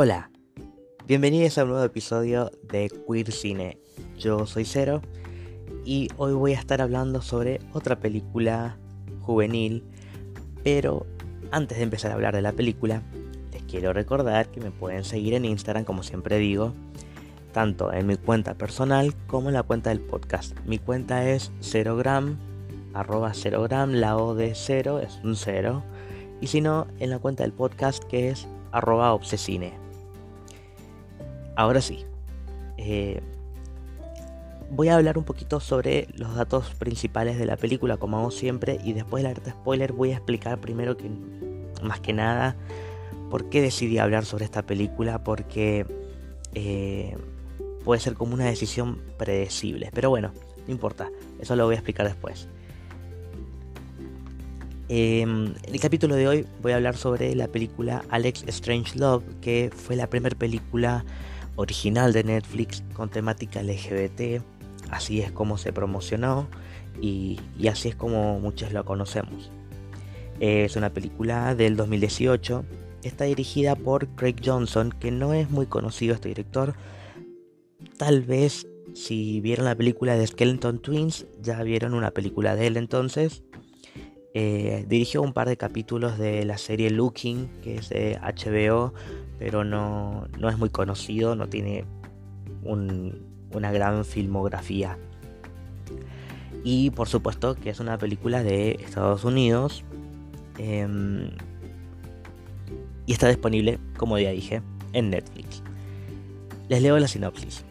Hola, bienvenidos a un nuevo episodio de Queer Cine. Yo soy Cero y hoy voy a estar hablando sobre otra película juvenil, pero antes de empezar a hablar de la película, les quiero recordar que me pueden seguir en Instagram, como siempre digo, tanto en mi cuenta personal como en la cuenta del podcast. Mi cuenta es 0gram, arroba 0gram, la O de 0 es un 0, y si no, en la cuenta del podcast que es arroba obsesine. Ahora sí. Eh, voy a hablar un poquito sobre los datos principales de la película, como hago siempre, y después de la alerta spoiler voy a explicar primero que, más que nada, por qué decidí hablar sobre esta película, porque eh, puede ser como una decisión predecible. Pero bueno, no importa, eso lo voy a explicar después. Em, en el capítulo de hoy voy a hablar sobre la película Alex Strange Love, que fue la primera película original de Netflix con temática LGBT. Así es como se promocionó y, así es como muchos lo conocemos. Es una película del 2018. Está dirigida por Craig Johnson, que no es muy conocido este director. Tal vez si vieron la película de Skeleton Twins, ya vieron una película de él entonces. Eh, dirigió un par de capítulos de la serie Looking, que es de HBO, pero no, es muy conocido, no tiene una gran filmografía. Y por supuesto que es una película de Estados Unidos. Em, y está disponible, como ya dije, en Netflix. Les leo la sinopsis.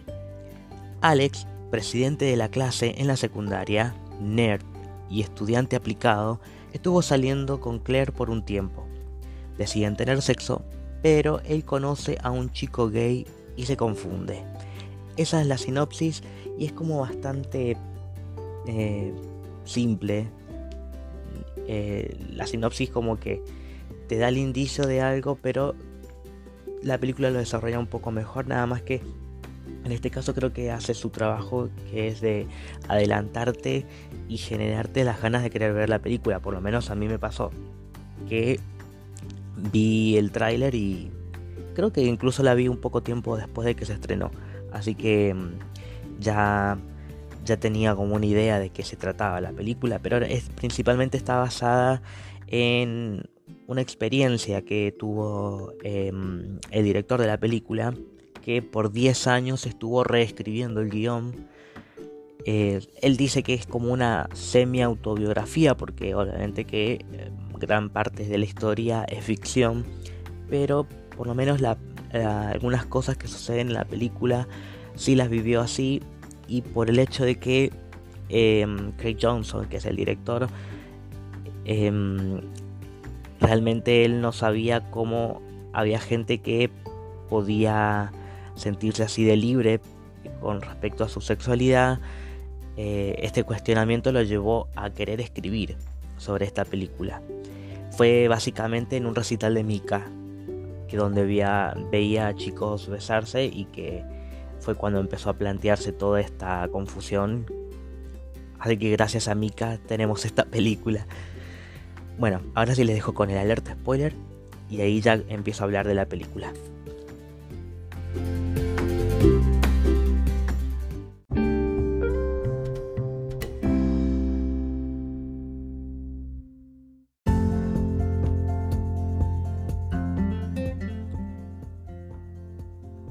Alex, presidente de la clase en la secundaria, nerd y estudiante aplicado, estuvo saliendo con Claire por un tiempo. Deciden tener sexo, pero él conoce a un chico gay y se confunde. Esa es la sinopsis y es como bastante eh, simple. Eh, la sinopsis como que te da el indicio de algo, pero la película lo desarrolla un poco mejor, nada más que en este caso creo que hace su trabajo que es de adelantarte y generarte las ganas de querer ver la película, por lo menos a mí me pasó. Que vi el tráiler y creo que incluso la vi un poco tiempo después de que se estrenó. Así que mm, ya, ya tenía como una idea de qué se trataba la película, pero es, principalmente está basada en una experiencia que tuvo em, el director de la película, que por 10 años estuvo reescribiendo el guion. Eh, él dice que es como una semi-autobiografía, porque obviamente que em, gran parte de la historia es ficción, pero por lo menos algunas cosas que suceden en la película sí las vivió así y por el hecho de que em, Craig Johnson, que es el director, em, realmente él no sabía cómo había gente que podía sentirse así de libre con respecto a su sexualidad. Eh, este cuestionamiento lo llevó a querer escribir sobre esta película. Fue básicamente en un recital de Mika, que donde veía, veía a chicos besarse y que fue cuando empezó a plantearse toda esta confusión. Así que gracias a Mika tenemos esta película. Bueno, ahora sí les dejo con el alerta spoiler y ahí ya empiezo a hablar de la película.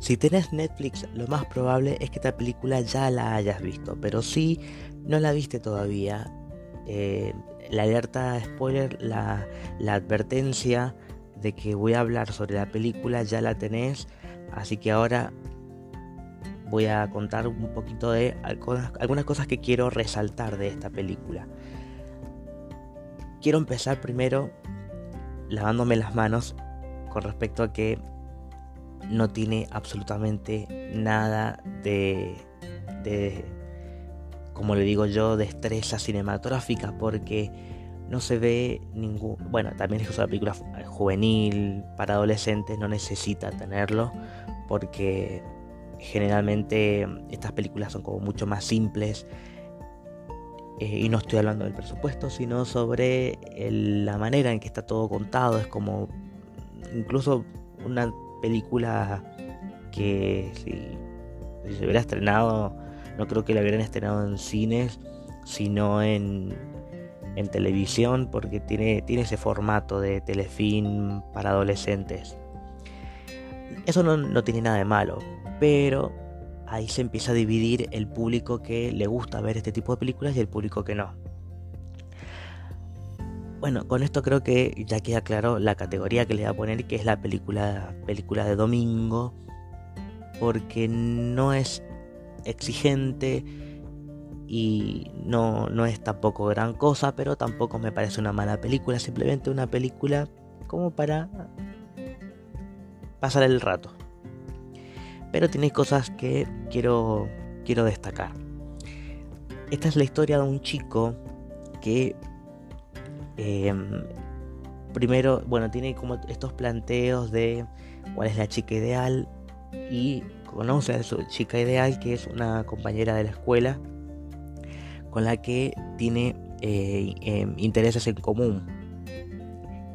Si tenés Netflix, lo más probable es que esta película ya la hayas visto, pero si no la viste todavía, eh, la alerta spoiler, la, advertencia de que voy a hablar sobre la película ya la tenés, así que ahora voy a contar un poquito de algunas cosas que quiero resaltar de esta película. Quiero empezar primero lavándome las manos con respecto a que no tiene absolutamente nada de, de, como le digo yo, destreza cinematográfica porque no se ve ningún... Bueno, también es una película juvenil, para adolescentes, no necesita tenerlo porque generalmente estas películas son como mucho más simples eh, y no estoy hablando del presupuesto, sino sobre la manera en que está todo contado. Es como incluso una película que si, se hubiera estrenado, no creo que la hubieran estrenado en cines, sino en, en televisión, porque tiene, tiene ese formato de telefilm para adolescentes. Eso no, no tiene nada de malo, pero ahí se empieza a dividir el público que le gusta ver este tipo de películas y el público que no. Bueno, con esto creo que ya queda claro la categoría que le voy a poner, que es la película, película de domingo, porque no es exigente y no, no es tampoco gran cosa, pero tampoco me parece una mala película, simplemente una película como para pasar el rato. Pero tiene cosas que quiero, quiero destacar. Esta es la historia de un chico que em, primero, bueno, tiene como estos planteos de cuál es la chica ideal y conoce a su chica ideal que es una compañera de la escuela con la que tiene eh, em, intereses en común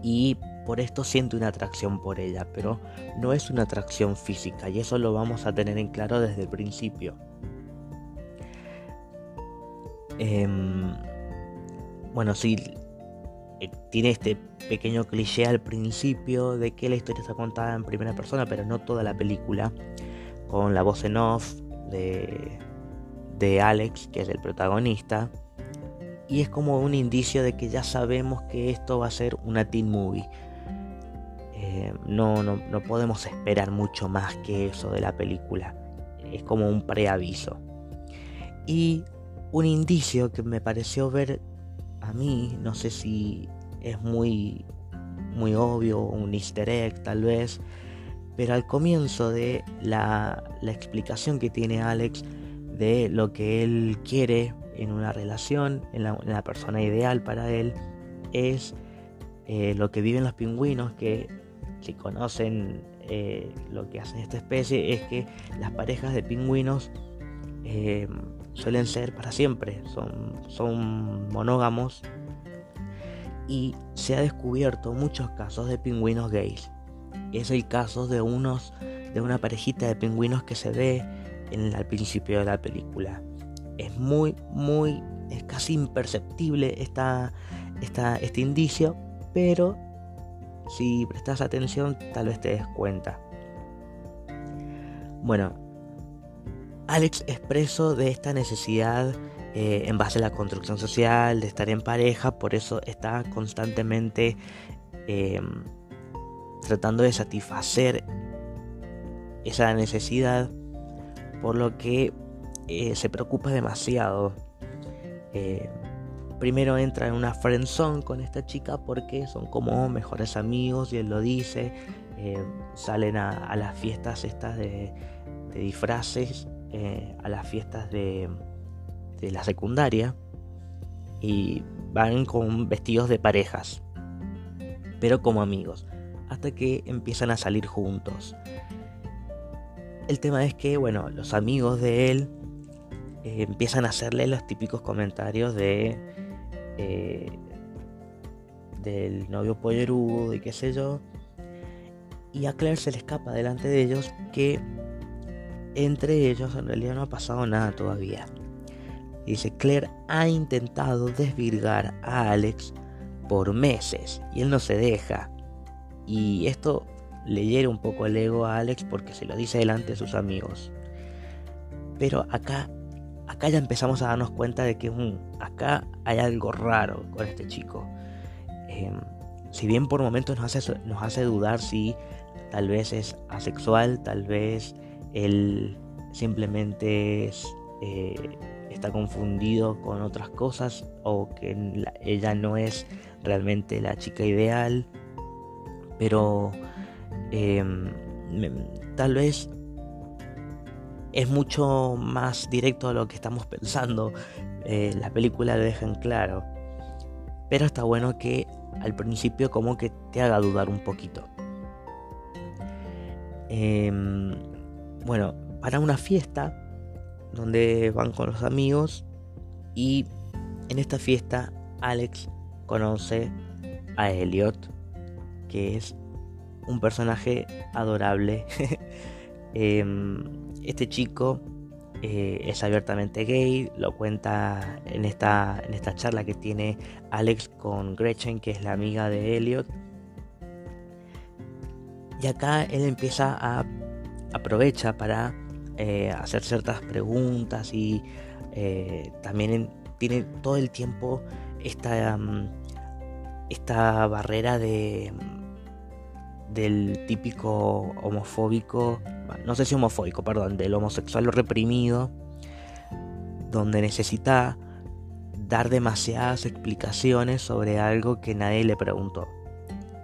y por esto siente una atracción por ella, pero no es una atracción física y eso lo vamos a tener en claro desde el principio. Em, bueno, eh, tiene este pequeño cliché al principio de que la historia está contada en primera persona, pero no toda la película, con la voz en off de, de Alex, que es el protagonista, y es como un indicio de que ya sabemos que esto va a ser una teen movie. Eh, no, no, no, podemos esperar mucho más que eso de la película. Es como un preaviso. Y un indicio que me pareció ver mí, no sé si es muy, muy obvio, un easter egg tal vez, pero al comienzo de la, la explicación que tiene Alex de lo que él quiere en una relación, en la, persona ideal para él, es eh, lo que viven los pingüinos, que si conocen eh, lo que hacen esta especie, es que las parejas de pingüinos eh, suelen ser para siempre, son, son monógamos y se ha descubierto muchos casos de pingüinos gays. Es el caso de unos de una parejita de pingüinos que se ve en al principio de la película. Es muy, muy, es casi imperceptible esta, esta, este indicio, pero si prestas atención, tal vez te des cuenta. Bueno, Alex expreso de esta necesidad eh, en base a la construcción social, de estar en pareja, por eso está constantemente em, tratando de satisfacer esa necesidad, por lo que eh, se preocupa demasiado. Eh, primero entra en una friendzone con esta chica porque son como mejores amigos y él lo dice. Salen a, las fiestas estas de, disfraces, eh, a las fiestas de, la secundaria y van con vestidos de parejas, pero como amigos, hasta que empiezan a salir juntos. El tema es que, bueno, los amigos de él eh, empiezan a hacerle los típicos comentarios de eh, del novio pollerudo y qué sé yo. Y a Claire se le escapa delante de ellos que entre ellos en realidad no ha pasado nada todavía. Dice, Claire ha intentado desvirgar a Alex por meses y él no se deja. Y esto le hiere un poco el ego a Alex porque se lo dice delante de sus amigos. Pero acá acá ya empezamos a darnos cuenta de que mm, acá hay algo raro con este chico. Em, si bien por momentos nos hace, nos hace dudar si tal vez es asexual, tal vez él simplemente eh, está confundido con otras cosas o que ella no es realmente la chica ideal, pero em, tal vez es mucho más directo a lo que estamos pensando. Eh, la película lo deja en claro. Pero está bueno que al principio como que te haga dudar un poquito. Em, bueno, para una fiesta donde van con los amigos y en esta fiesta Alex conoce a Elliot, que es un personaje adorable. Em, este chico eh, es abiertamente gay, lo cuenta en esta, en esta charla que tiene Alex con Gretchen, que es la amiga de Elliot. Y acá él empieza a aprovecha para eh, hacer ciertas preguntas y eh, también tiene todo el tiempo esta, mm, esta barrera de mm, del típico homofóbico, no sé si homofóbico, perdón, del homosexual reprimido, donde necesita dar demasiadas explicaciones sobre algo que nadie le preguntó.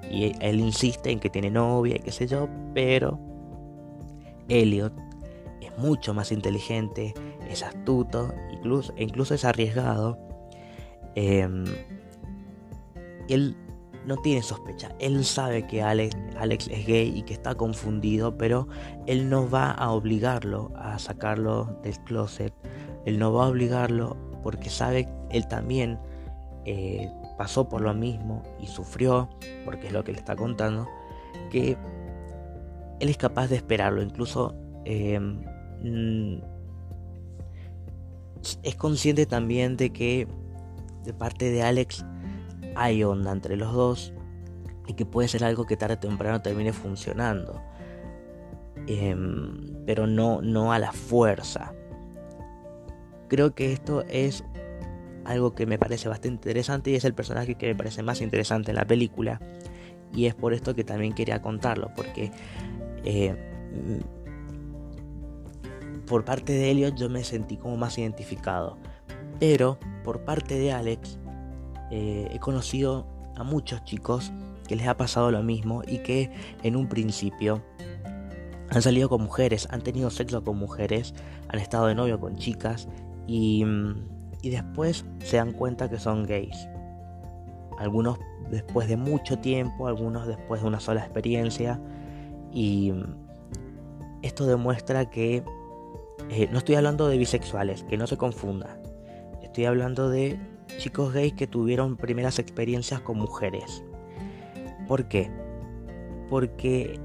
Y él insiste en que tiene novia y qué sé yo, pero Elliot es mucho más inteligente, es astuto, incluso, incluso es arriesgado. Em, él no tiene sospecha, él sabe que Alex, Alex es gay y que está confundido, pero él no va a obligarlo a sacarlo del closet, él no va a obligarlo porque sabe él también eh, pasó por lo mismo y sufrió, porque es lo que le está contando, que él es capaz de esperarlo, incluso em, mm, es consciente también de que de parte de Alex hay onda entre los dos y que puede ser algo que tarde o temprano termine funcionando. Em, pero no, no a la fuerza. Creo que esto es algo que me parece bastante interesante y es el personaje que me parece más interesante en la película. Y es por esto que también quería contarlo, porque eh, por parte de Elliot yo me sentí como más identificado. Pero por parte de Alex eh, he conocido a muchos chicos que les ha pasado lo mismo y que en un principio han salido con mujeres, han tenido sexo con mujeres, han estado de novio con chicas y, y después se dan cuenta que son gays. Algunos después de mucho tiempo, algunos después de una sola experiencia y esto demuestra que eh, no estoy hablando de bisexuales, que no se confunda. Estoy hablando de chicos gays que tuvieron primeras experiencias con mujeres. ¿Por qué? Porque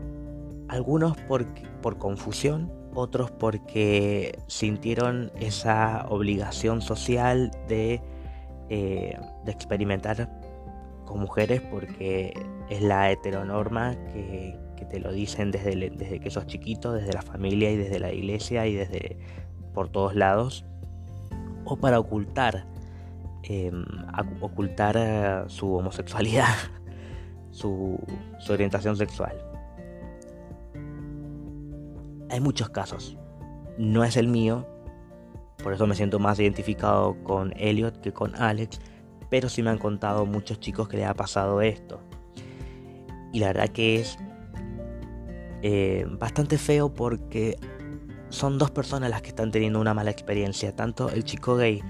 algunos por, por confusión, otros porque sintieron esa obligación social de, eh, de experimentar con mujeres porque es la heteronorma que, te lo dicen desde, desde que sos chiquito, desde la familia y desde la iglesia y desde por todos lados, o para ocultar, em, ocultar eh, su homosexualidad, su, su orientación sexual. Hay muchos casos, no es el mío, por eso me siento más identificado con Elliot que con Alex, pero sí me han contado muchos chicos que les ha pasado esto. Y la verdad que es eh, bastante feo porque son dos personas las que están teniendo una mala experiencia. Tanto el chico gay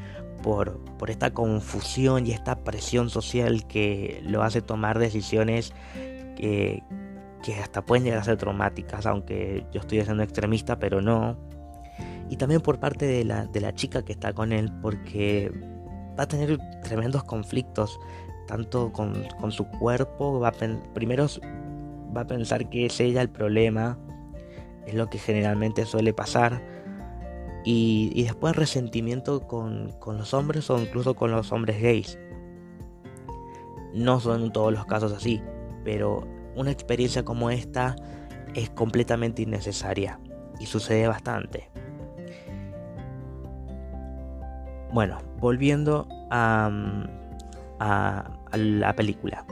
por, por esta confusión y esta presión social que lo hace tomar decisiones que, que hasta pueden llegar a ser traumáticas, aunque yo estoy siendo extremista, pero no. Y también por parte de la, de la chica que está con él, porque va a tener tremendos conflictos, tanto con, con su cuerpo, va a, primero va a pensar que es ella el problema, es lo que generalmente suele pasar. Y, después resentimiento con, los hombres o incluso con los hombres gays. No son todos los casos así, pero una experiencia como esta es completamente innecesaria y sucede bastante. Bueno, volviendo a, a la película.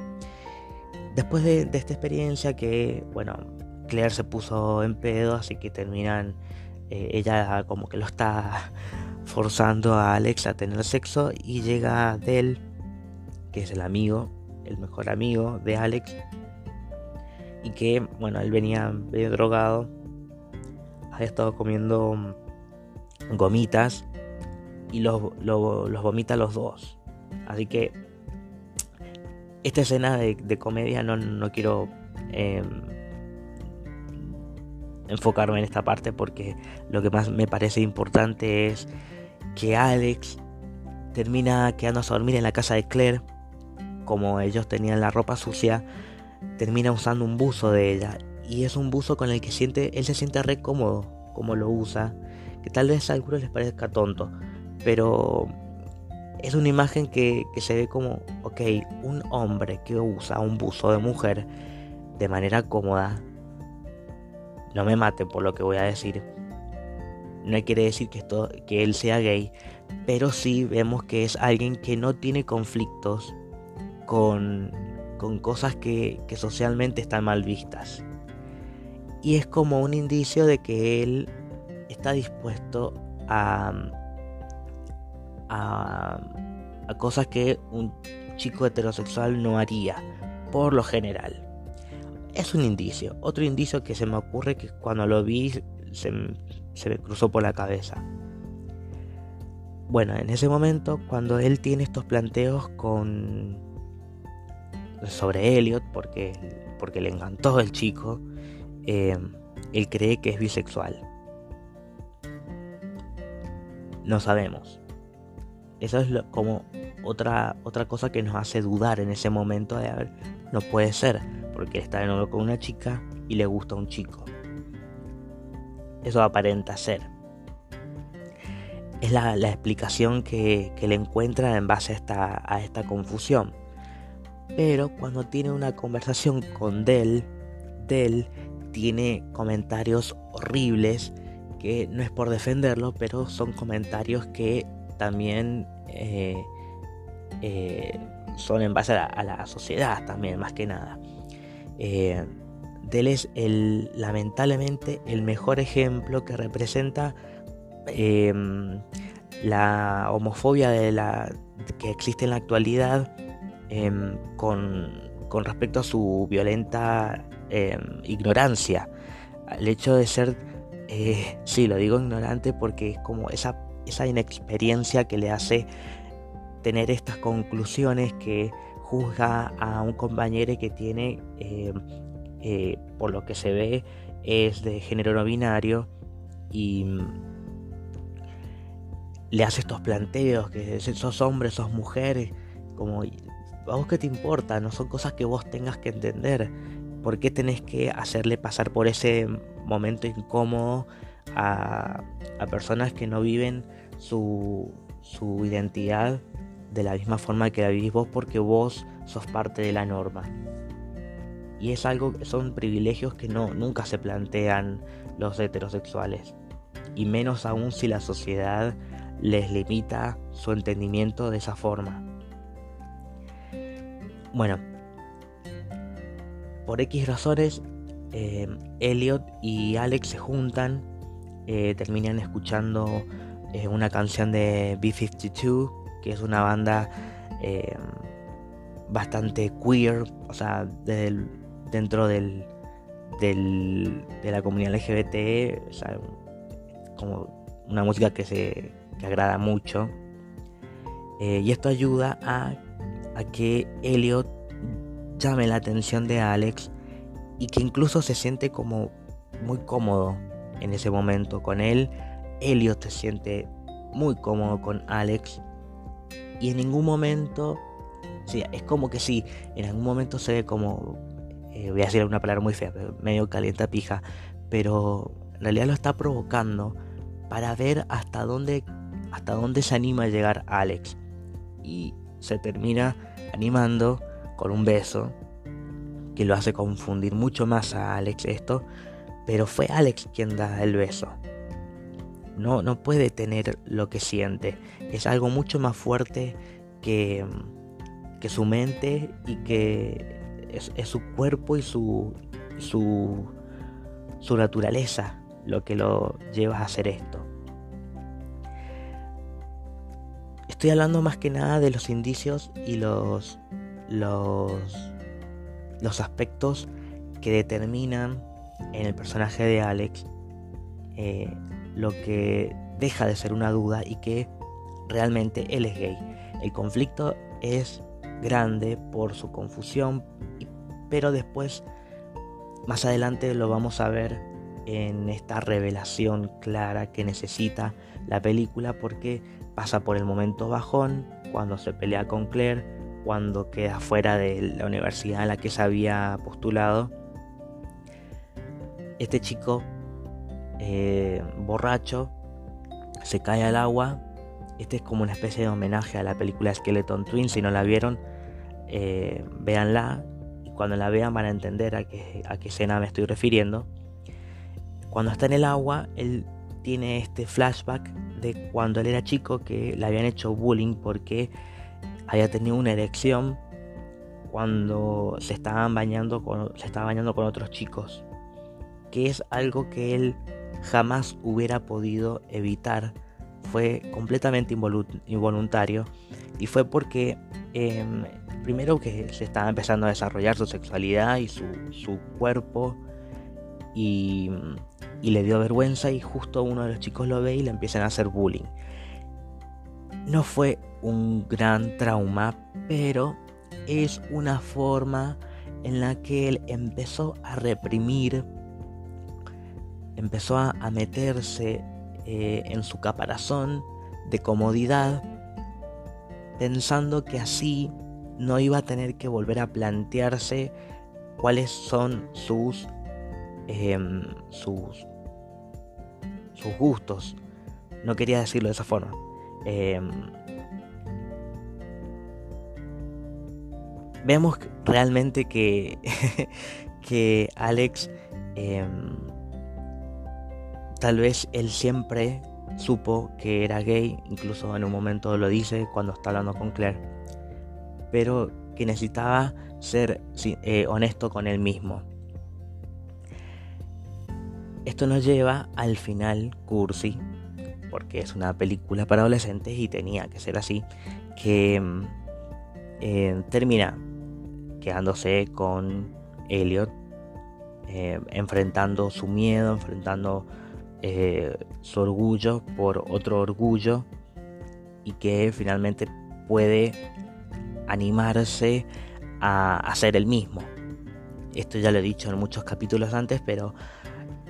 Después de, esta experiencia que, bueno, Claire se puso en pedo, así que terminan, eh, ella como que lo está forzando a Alex a tener sexo y llega Del, que es el amigo, el mejor amigo de Alex, y que, bueno, él venía medio drogado, había estado comiendo gomitas y los, los vomita los dos. Así que esta escena de, comedia no, quiero em, enfocarme en esta parte porque lo que más me parece importante es que Alex termina quedándose a dormir en la casa de Claire. Como ellos tenían la ropa sucia, termina usando un buzo de ella. Y es un buzo con el que siente, él se siente re cómodo como lo usa. Que tal vez a algunos les parezca tonto. Pero es una imagen que, que se ve como, ok, un hombre que usa un buzo de mujer de manera cómoda. No me mate por lo que voy a decir. No quiere decir que, esto, que él sea gay, pero sí vemos que es alguien que no tiene conflictos con, con cosas que, que socialmente están mal vistas. Y es como un indicio de que él está dispuesto a, a, cosas que un chico heterosexual no haría, por lo general. Es un indicio. Otro indicio que se me ocurre que cuando lo vi se, se me cruzó por la cabeza. Bueno, en ese momento, cuando él tiene estos planteos con sobre Elliot, porque, porque le encantó el chico, eh, él cree que es bisexual. No sabemos. Eso es como otra, otra cosa que nos hace dudar en ese momento de, a ver, no puede ser, porque está de nuevo con una chica y le gusta un chico. Eso aparenta ser. Es la, explicación que, le encuentra en base a esta, a esta confusión. Pero cuando tiene una conversación con Dell, Dell tiene comentarios horribles que no es por defenderlo, pero son comentarios que también eh, eh, son en base a la, sociedad también, más que nada. Eh, es el, lamentablemente el mejor ejemplo que representa em, la homofobia que existe en la actualidad em, con, con, respecto a su violenta em, ignorancia. El hecho de ser, eh, sí, lo digo ignorante porque es como esa, esa inexperiencia que le hace tener estas conclusiones que juzga a un compañero que tiene eh, por lo que se ve, es de género no binario y mm, le hace estos planteos, que sos hombre, sos mujer, como, ¿a vos qué te importa? No son cosas que vos tengas que entender. ¿Por qué tenés que hacerle pasar por ese momento incómodo a personas que no viven su, su identidad de la misma forma que la vivís vos porque vos sos parte de la norma? Y es algo, son privilegios que no, nunca se plantean los heterosexuales. Y menos aún si la sociedad les limita su entendimiento de esa forma. Bueno, por X razones, eh, Elliot y Alex se juntan, eh, terminan escuchando eh, una canción de B52, que es una banda bastante queer, o sea, del, dentro del, del, de la comunidad LGBT, como una música que se que agrada mucho. Eh, y esto ayuda a, a que Elliot llame la atención de Alex y que incluso se siente como muy cómodo en ese momento con él. Elliot se siente muy cómodo con Alex y en ningún momento, sí, es como que sí, en algún momento se ve como eh, voy a decir una palabra muy fea, medio calienta pija, pero en realidad lo está provocando para ver hasta dónde, hasta dónde se anima a llegar Alex. Y se termina animando con un beso que lo hace confundir mucho más a Alex esto, pero fue Alex quien da el beso. No, no puede tener lo que siente. Es algo mucho más fuerte que, que su mente y que es, su cuerpo y su, su, naturaleza lo que lo lleva a hacer esto. Estoy hablando más que nada de los indicios y los, los, los aspectos que determinan en el personaje de Alex eh, lo que deja de ser una duda y que realmente él es gay. El conflicto es grande por su confusión, pero después, más adelante lo vamos a ver en esta revelación clara que necesita la película porque pasa por el momento bajón, cuando se pelea con Claire, cuando queda fuera de la universidad a la que se había postulado. Este chico eh, borracho se cae al agua. Este es como una especie de homenaje a la película Skeleton Twin. Si no la vieron, eh, véanla. Y cuando la vean van a entender a qué, a qué escena me estoy refiriendo. Cuando está en el agua, él tiene este flashback de cuando él era chico que le habían hecho bullying porque había tenido una erección cuando se estaban bañando con, se estaba bañando con otros chicos, que es algo que él jamás hubiera podido evitar, fue completamente involuntario y fue porque em, primero que se estaba empezando a desarrollar su sexualidad y su, su cuerpo y y le dio vergüenza y justo uno de los chicos lo ve y le empiezan a hacer bullying. No fue un gran trauma, pero es una forma en la que él empezó a reprimir, empezó a, meterse eh, en su caparazón de comodidad, pensando que así no iba a tener que volver a plantearse cuáles son sus, em, sus gustos. No quería decirlo de esa forma. Em, vemos realmente que, que Alex, em, tal vez él siempre supo que era gay, incluso en un momento lo dice cuando está hablando con Claire, pero que necesitaba ser eh, honesto con él mismo. Esto nos lleva al final cursi, porque es una película para adolescentes y tenía que ser así, que mm, eh, termina quedándose con Elliot, eh, enfrentando su miedo, enfrentando eh, su orgullo por otro orgullo y que finalmente puede animarse a hacer el mismo. Esto ya lo he dicho en muchos capítulos antes, pero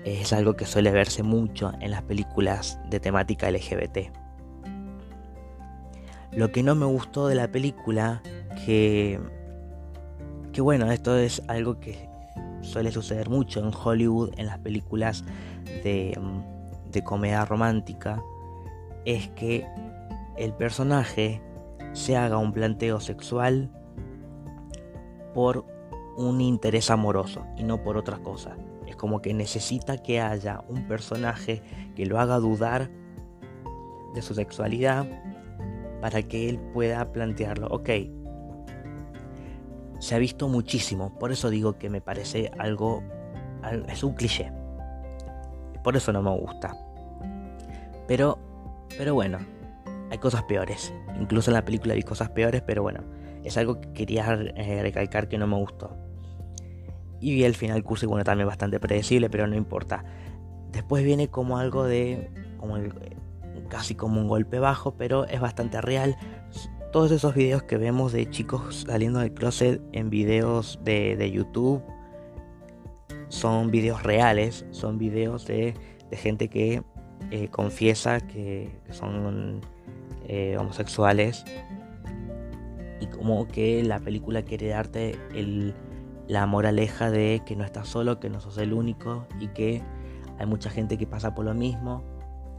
es algo que suele verse mucho en las películas de temática LGBT. Lo que no me gustó de la película, que, que bueno, esto es algo que suele suceder mucho en Hollywood, en las películas de, de comedia romántica, es que el personaje se haga un planteo sexual por un interés amoroso y no por otra cosa como que necesita que haya un personaje que lo haga dudar de su sexualidad para que él pueda plantearlo. Ok, se ha visto muchísimo, por eso digo que me parece algo, es un cliché. Por eso no me gusta. Pero, pero bueno, hay cosas peores. Incluso en la película hay cosas peores, pero bueno, es algo que quería eh, recalcar que no me gustó. Y el final cursi, bueno, también bastante predecible, pero no importa. Después viene como algo de. como casi como un golpe bajo, pero es bastante real. Todos esos videos que vemos de chicos saliendo del closet en videos de, YouTube son videos reales, son videos de, gente que eh, confiesa que, son eh, homosexuales y como que la película quiere darte el la moraleja de que no estás solo, que no sos el único y que hay mucha gente que pasa por lo mismo,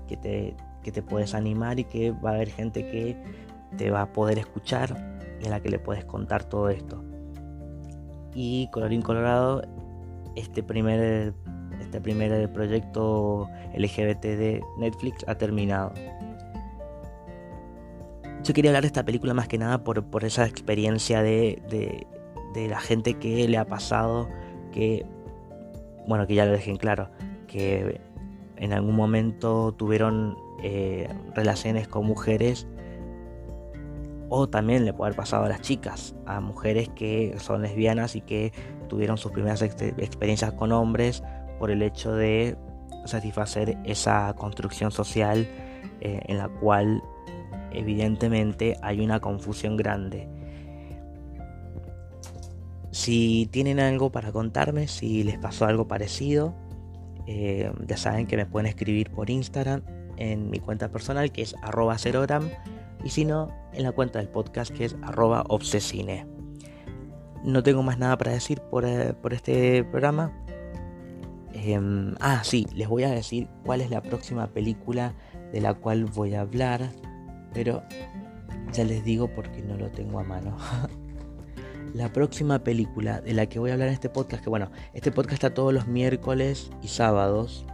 que te, que te puedes animar y que va a haber gente que te va a poder escuchar y a la que le puedes contar todo esto. Y colorín colorado, este primer, este primer proyecto LGBT de Netflix ha terminado. Yo quería hablar de esta película más que nada por, por esa experiencia de, de la gente que le ha pasado que, bueno, que ya lo dejen claro, que en algún momento tuvieron eh, relaciones con mujeres o también le puede haber pasado a las chicas, a mujeres que son lesbianas y que tuvieron sus primeras experiencias con hombres por el hecho de satisfacer esa construcción social eh, en la cual evidentemente hay una confusión grande si tienen algo para contarme, si les pasó algo parecido, eh, ya saben que me pueden escribir por Instagram en mi cuenta personal que es arroba cerogram y si no, en la cuenta del podcast que es arroba obsesine. No tengo más nada para decir por, eh, este programa. Em, ah, sí, les voy a decir cuál es la próxima película de la cual voy a hablar, pero ya les digo porque no lo tengo a mano. la próxima película de la que voy a hablar en este podcast, que bueno, este podcast está todos los miércoles y sábados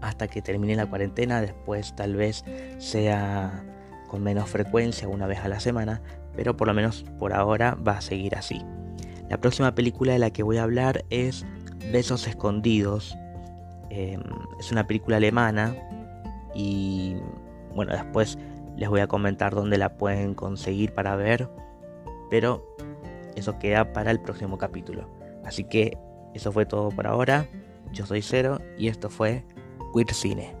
hasta que termine la cuarentena, después tal vez sea con menos frecuencia, una vez a la semana, pero por lo menos por ahora va a seguir así. La próxima película de la que voy a hablar es Besos Escondidos. Em, es una película alemana y bueno, después les voy a comentar dónde la pueden conseguir para ver, pero eso queda para el próximo capítulo. Así que eso fue todo por ahora. Yo soy Cero y esto fue Queer Cine.